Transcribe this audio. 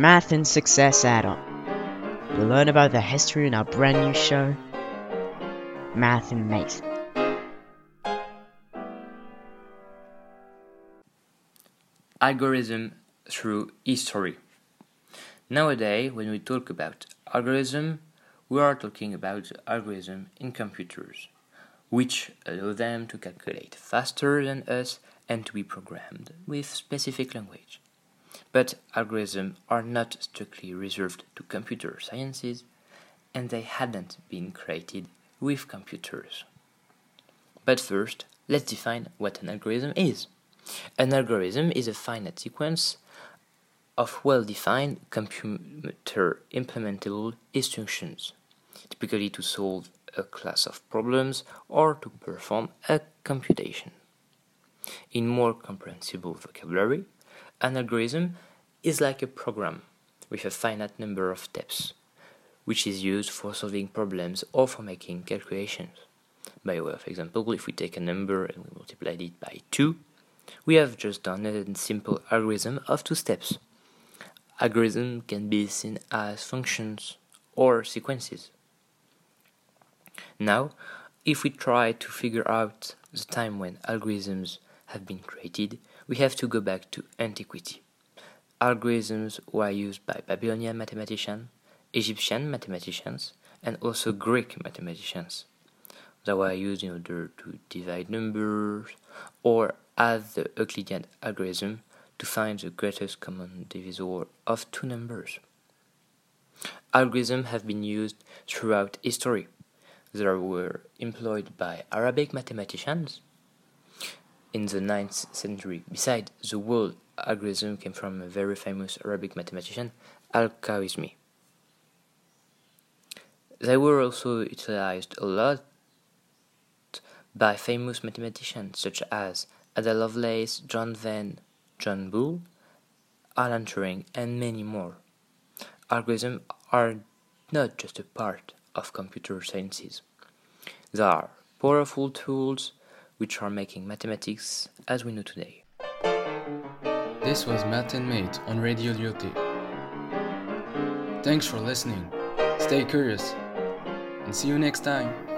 Math and Success add-on. You'll learn about the history in our brand new show, Math and Mate. Algorithm through history. Nowadays, when we talk about algorithm, we are talking about algorithm in computers, which allow them to calculate faster than us and to be programmed with specific language. But algorithms are not strictly reserved to computer sciences, and they hadn't been created with computers. But first, let's define what an algorithm is. An algorithm is a finite sequence of well-defined computer implementable instructions, typically to solve a class of problems or to perform a computation. In more comprehensible vocabulary, an algorithm is like a program with a finite number of steps, which is used for solving problems or for making calculations. By way of example, if we take a number and we multiply it by 2, we have just done a simple algorithm of two steps. Algorithm can be seen as functions or sequences. Now, if we try to figure out the time when algorithms have been created, we have to go back to antiquity. Algorithms were used by Babylonian mathematicians, Egyptian mathematicians, and also Greek mathematicians. They were used in order to divide numbers or as the Euclidean algorithm to find the greatest common divisor of two numbers. Algorithms have been used throughout history. They were employed by Arabic mathematicians in the 9th century. Besides, the word algorithm came from a very famous Arabic mathematician, Al-Khwarizmi. They were also utilized a lot by famous mathematicians such as Ada Lovelace, John Venn, John Boole, Alan Turing, and many more. Algorithms are not just a part of computer sciences. They are powerful tools which are making mathematics as we know today. This was Math and Mate on Radio Lyoté. Thanks for listening. Stay curious and see you next time.